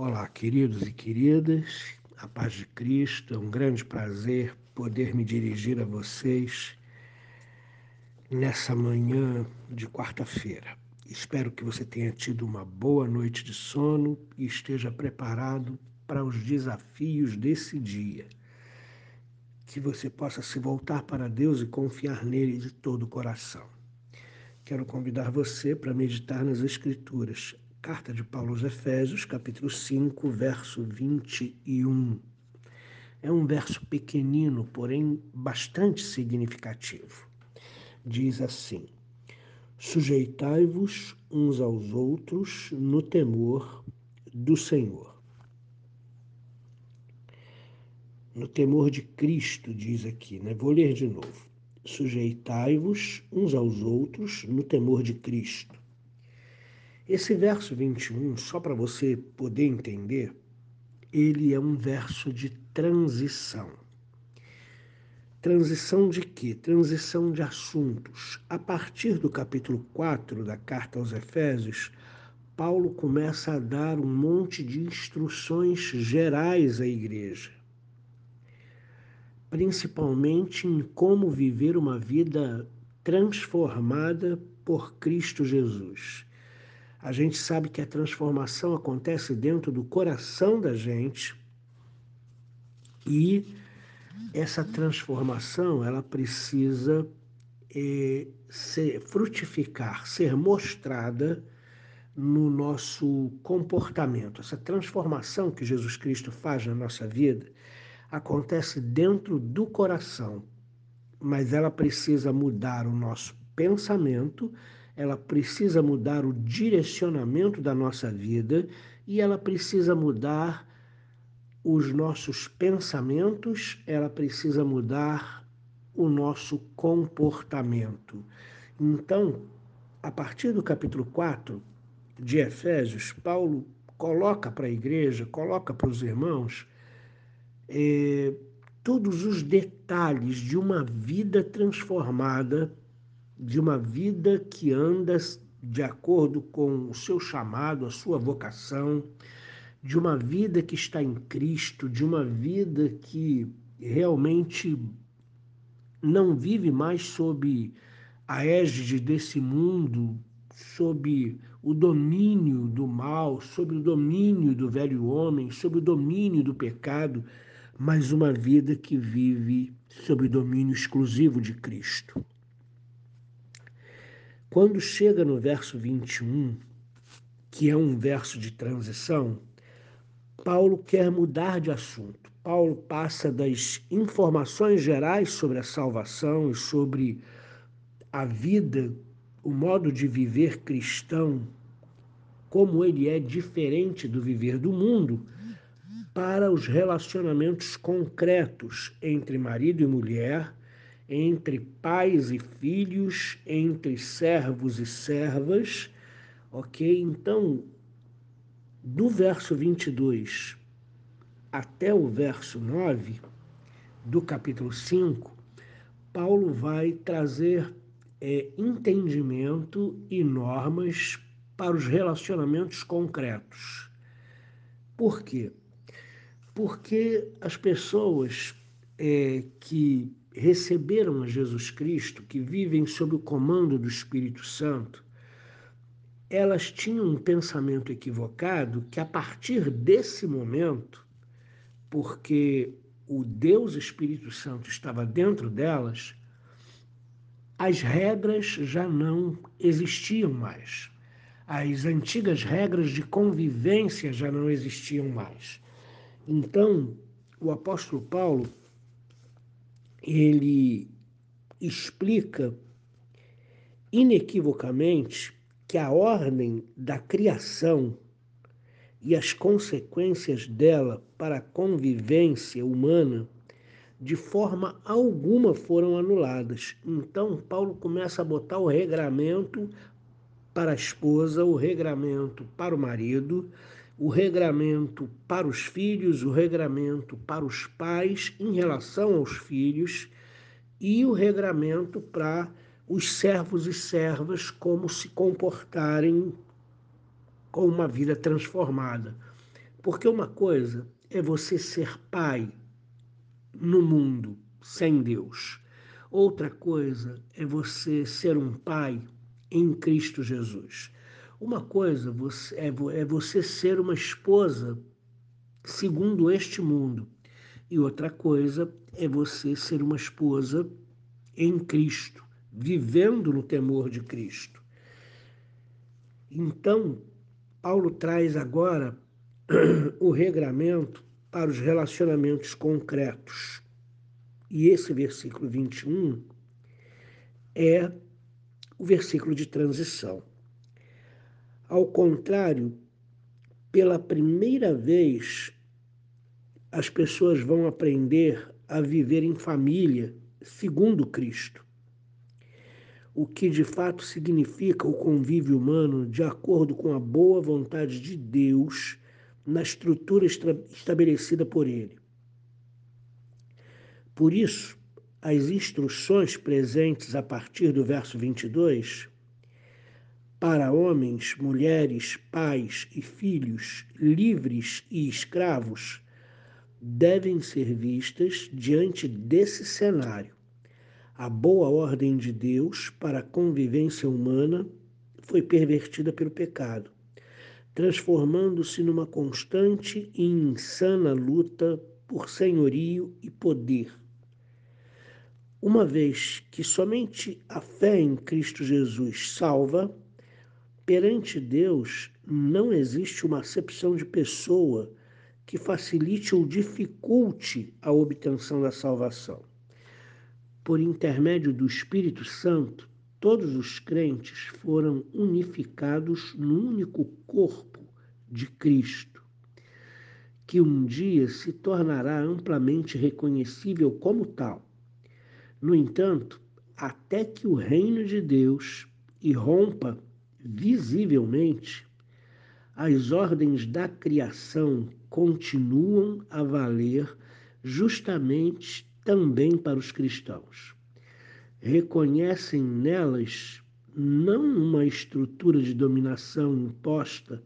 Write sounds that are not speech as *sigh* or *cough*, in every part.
Olá, queridos e queridas, a paz de Cristo, é um grande prazer poder me dirigir a vocês nessa manhã de quarta-feira. Espero que você tenha tido uma boa noite de sono e esteja preparado para os desafios desse dia. Que você possa se voltar para Deus e confiar nele de todo o coração. Quero convidar você para meditar nas Escrituras, Carta de Paulo aos Efésios, capítulo 5, verso 21. É um verso pequenino, porém bastante significativo. Diz assim: Sujeitai-vos uns aos outros no temor do Senhor. No temor de Cristo, diz aqui, né? Vou ler de novo. Sujeitai-vos uns aos outros no temor de Cristo. Esse verso 21, só para você poder entender, ele é um verso de transição. Transição de quê? Transição de assuntos. A partir do capítulo 4 da carta aos Efésios, Paulo começa a dar um monte de instruções gerais à igreja, principalmente em como viver uma vida transformada por Cristo Jesus. A gente sabe que a transformação acontece dentro do coração da gente e essa transformação ela precisa é, ser, frutificar, ser mostrada no nosso comportamento. Essa transformação que Jesus Cristo faz na nossa vida acontece dentro do coração, mas ela precisa mudar o nosso pensamento ela precisa mudar o direcionamento da nossa vida e ela precisa mudar os nossos pensamentos, ela precisa mudar o nosso comportamento. Então, a partir do capítulo 4 de Efésios, Paulo coloca para a igreja, coloca para os irmãos, é, todos os detalhes de uma vida transformada de uma vida que anda de acordo com o seu chamado, a sua vocação, de uma vida que está em Cristo, de uma vida que realmente não vive mais sob a égide desse mundo, sob o domínio do mal, sob o domínio do velho homem, sob o domínio do pecado, mas uma vida que vive sob o domínio exclusivo de Cristo. Quando chega no verso 21, que é um verso de transição, Paulo quer mudar de assunto. Paulo passa das informações gerais sobre a salvação e sobre a vida, o modo de viver cristão, como ele é diferente do viver do mundo, para os relacionamentos concretos entre marido e mulher, entre pais e filhos, entre servos e servas, ok? Então, do verso 22 até o verso 9 do capítulo 5, Paulo vai trazer é, entendimento e normas para os relacionamentos concretos. Por quê? Porque as pessoas é, que receberam a Jesus Cristo, que vivem sob o comando do Espírito Santo, elas tinham um pensamento equivocado que a partir desse momento, porque o Deus Espírito Santo estava dentro delas, as regras já não existiam mais. As antigas regras de convivência já não existiam mais. Então, o apóstolo Paulo ele explica inequivocamente que a ordem da criação e as consequências dela para a convivência humana de forma alguma foram anuladas. Então, Paulo começa a botar o regramento para a esposa, o regramento para o marido, o regramento para os filhos, o regramento para os pais em relação aos filhos e o regramento para os servos e servas como se comportarem com uma vida transformada. Porque uma coisa é você ser pai no mundo sem Deus. Outra coisa é você ser um pai em Cristo Jesus. Uma coisa é, é você ser uma esposa segundo este mundo. E outra coisa é você ser uma esposa em Cristo, vivendo no temor de Cristo. Então, Paulo traz agora *clears throat* o regramento para os relacionamentos concretos. E esse versículo 21 é o versículo de transição. Ao contrário, pela primeira vez, as pessoas vão aprender a viver em família segundo Cristo. O que de fato significa o convívio humano de acordo com a boa vontade de Deus na estrutura estabelecida por Ele. Por isso, as instruções presentes a partir do verso 22 para homens, mulheres, pais e filhos, livres e escravos, devem ser vistas diante desse cenário. A boa ordem de Deus para a convivência humana foi pervertida pelo pecado, transformando-se numa constante e insana luta por senhorio e poder. Uma vez que somente a fé em Cristo Jesus salva, perante Deus não existe uma acepção de pessoa que facilite ou dificulte a obtenção da salvação. Por intermédio do Espírito Santo, todos os crentes foram unificados no único corpo de Cristo, que um dia se tornará amplamente reconhecível como tal. No entanto, até que o reino de Deus irrompa visivelmente, as ordens da criação continuam a valer justamente também para os cristãos. Reconhecem nelas não uma estrutura de dominação imposta,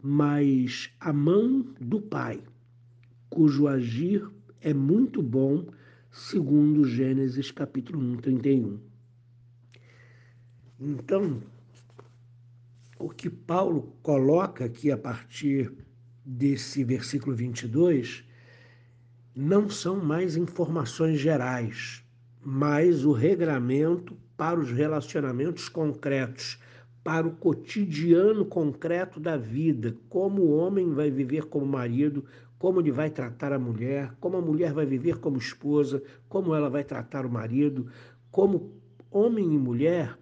mas a mão do Pai, cujo agir é muito bom, segundo Gênesis capítulo 1, 31. Então, o que Paulo coloca aqui a partir desse versículo 22 não são mais informações gerais, mas o regramento para os relacionamentos concretos, para o cotidiano concreto da vida, como o homem vai viver como marido, como ele vai tratar a mulher, como a mulher vai viver como esposa, como ela vai tratar o marido, como homem e mulher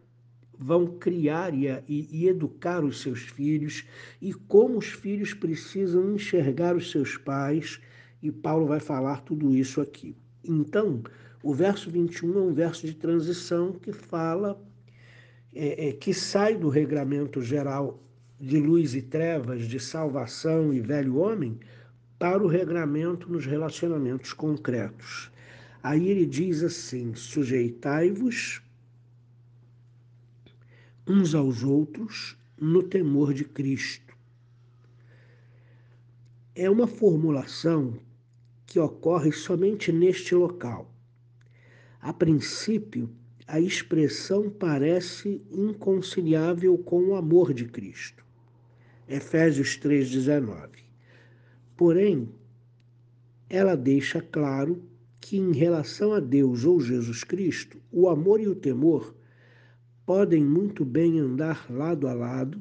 vão criar e, e, educar os seus filhos e como os filhos precisam enxergar os seus pais, e Paulo vai falar tudo isso aqui. Então, o verso 21 é um verso de transição que fala, é, é, que sai do regramento geral de luz e trevas, de salvação e velho homem, para o regramento nos relacionamentos concretos. Aí ele diz assim: sujeitai-vos uns aos outros no temor de Cristo. É uma formulação que ocorre somente neste local. A princípio, a expressão parece inconciliável com o amor de Cristo. Efésios 3,19. Porém, ela deixa claro que, em relação a Deus ou Jesus Cristo, o amor e o temor podem muito bem andar lado a lado,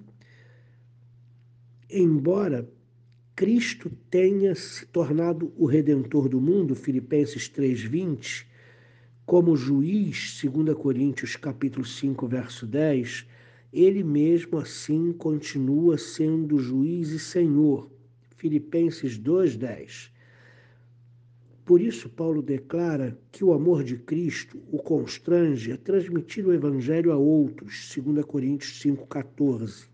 embora Cristo tenha se tornado o redentor do mundo, Filipenses 3:20, como juiz, 2 Coríntios capítulo 5, verso 10, ele mesmo assim continua sendo juiz e senhor, Filipenses 2:10. Por isso, Paulo declara que o amor de Cristo o constrange a transmitir o Evangelho a outros, 2 Coríntios 5,14.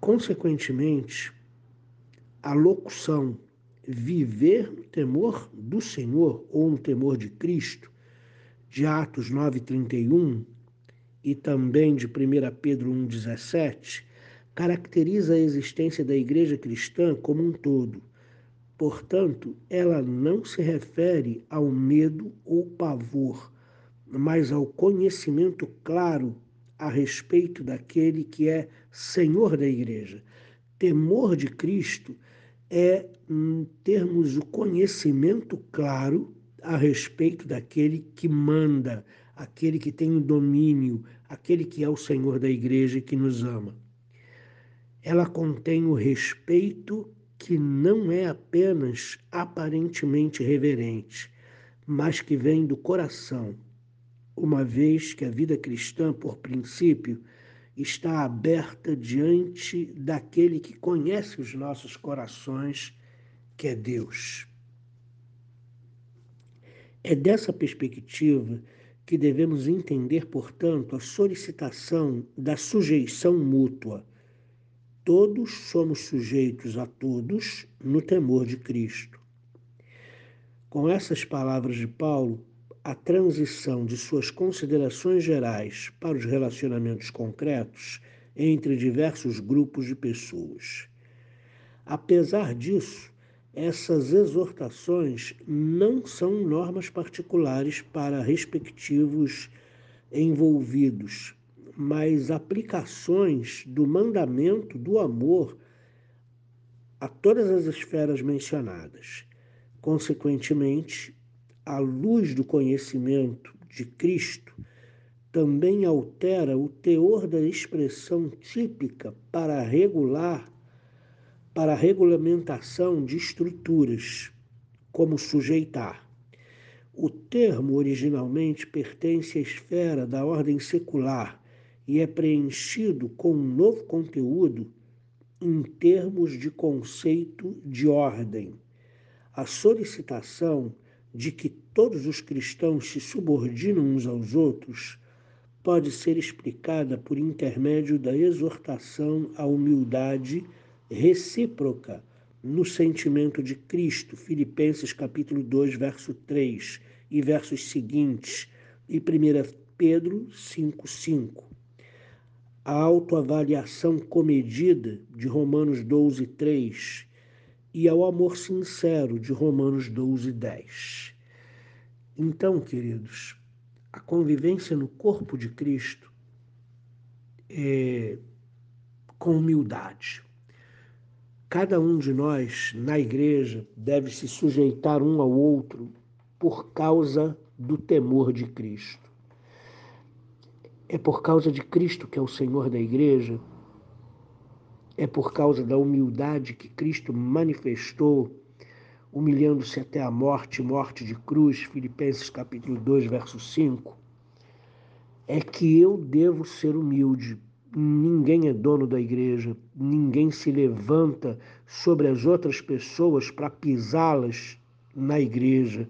Consequentemente, a locução viver no temor do Senhor ou no temor de Cristo, de Atos 9,31 e também de 1 Pedro 1,17, caracteriza a existência da igreja cristã como um todo. Portanto, ela não se refere ao medo ou pavor, mas ao conhecimento claro a respeito daquele que é Senhor da igreja. Temor de Cristo é termos o conhecimento claro a respeito daquele que manda, aquele que tem o domínio, aquele que é o Senhor da igreja e que nos ama. Ela contém o respeito que não é apenas aparentemente reverente, mas que vem do coração, uma vez que a vida cristã, por princípio, está aberta diante daquele que conhece os nossos corações, que é Deus. É dessa perspectiva que devemos entender, portanto, a solicitação da sujeição mútua. Todos somos sujeitos a todos no temor de Cristo. Com essas palavras de Paulo, a transição de suas considerações gerais para os relacionamentos concretos entre diversos grupos de pessoas. Apesar disso, essas exortações não são normas particulares para respectivos envolvidos, mas aplicações do mandamento do amor a todas as esferas mencionadas. Consequentemente, a luz do conhecimento de Cristo também altera o teor da expressão típica para regular para a regulamentação de estruturas, como sujeitar. O termo originalmente pertence à esfera da ordem secular e é preenchido com um novo conteúdo em termos de conceito de ordem. A solicitação de que todos os cristãos se subordinam uns aos outros pode ser explicada por intermédio da exortação à humildade recíproca no sentimento de Cristo, Filipenses capítulo 2, verso 3 e versos seguintes, e 1 Pedro 5, 5. A autoavaliação comedida de Romanos 12, 3 e ao amor sincero de Romanos 12, 10. Então, queridos, a convivência no corpo de Cristo é com humildade. Cada um de nós na igreja deve se sujeitar um ao outro por causa do temor de Cristo. É por causa de Cristo que é o Senhor da igreja é por causa da humildade que Cristo manifestou, humilhando-se até a morte, morte de cruz, Filipenses capítulo 2, verso 5, é que eu devo ser humilde. Ninguém é dono da igreja, ninguém se levanta sobre as outras pessoas para pisá-las na igreja.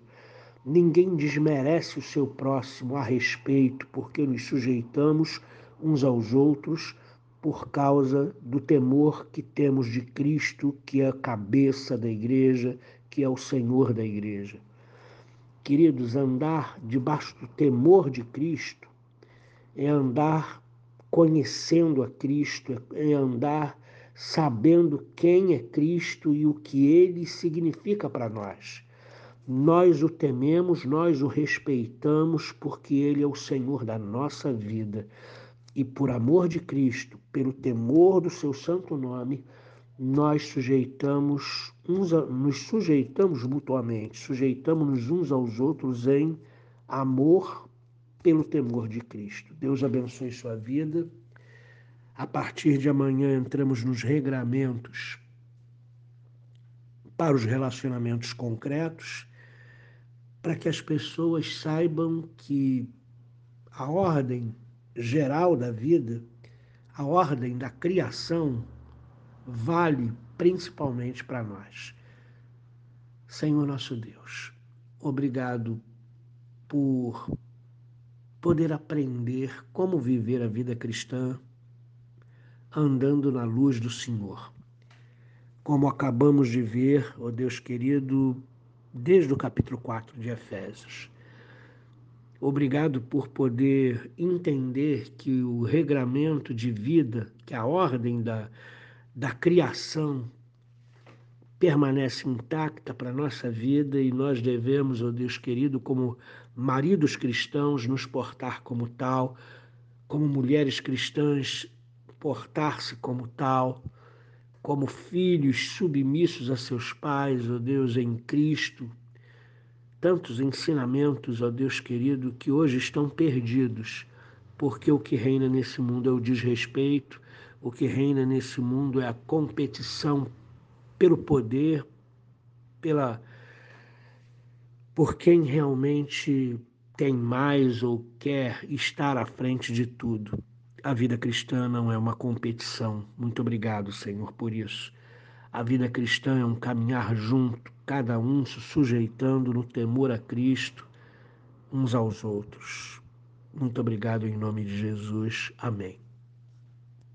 Ninguém desmerece o seu próximo a respeito, porque nos sujeitamos uns aos outros por causa do temor que temos de Cristo, que é a cabeça da igreja, que é o Senhor da igreja. Queridos, andar debaixo do temor de Cristo é andar conhecendo a Cristo, é andar sabendo quem é Cristo e o que ele significa para nós. Nós o tememos, nós o respeitamos, porque ele é o Senhor da nossa vida e por amor de Cristo, pelo temor do seu santo nome, nós sujeitamos uns a, nos sujeitamos mutuamente, sujeitamos-nos uns aos outros em amor pelo temor de Cristo. Deus abençoe sua vida. A partir de amanhã entramos nos regramentos para os relacionamentos concretos, para que as pessoas saibam que a ordem geral da vida, a ordem da criação, vale principalmente para nós. Senhor nosso Deus, obrigado por poder aprender como viver a vida cristã andando na luz do Senhor. Como acabamos de ver, ó oh Deus querido, desde o capítulo 4 de Efésios. Obrigado por poder entender que o regramento de vida, que a ordem da, da criação permanece intacta para a nossa vida e nós devemos, ó oh Deus querido, como maridos cristãos, nos portar como tal, como mulheres cristãs, portar-se como tal, como filhos submissos a seus pais, ó Deus, em Cristo. Tantos ensinamentos, ó Deus querido, que hoje estão perdidos, porque o que reina nesse mundo é o desrespeito, o que reina nesse mundo é a competição pelo poder, pela por quem realmente tem mais ou quer estar à frente de tudo. A vida cristã não é uma competição. Muito obrigado, Senhor, por isso. A vida cristã é um caminhar junto, cada um se sujeitando no temor a Cristo, uns aos outros. Muito obrigado em nome de Jesus. Amém.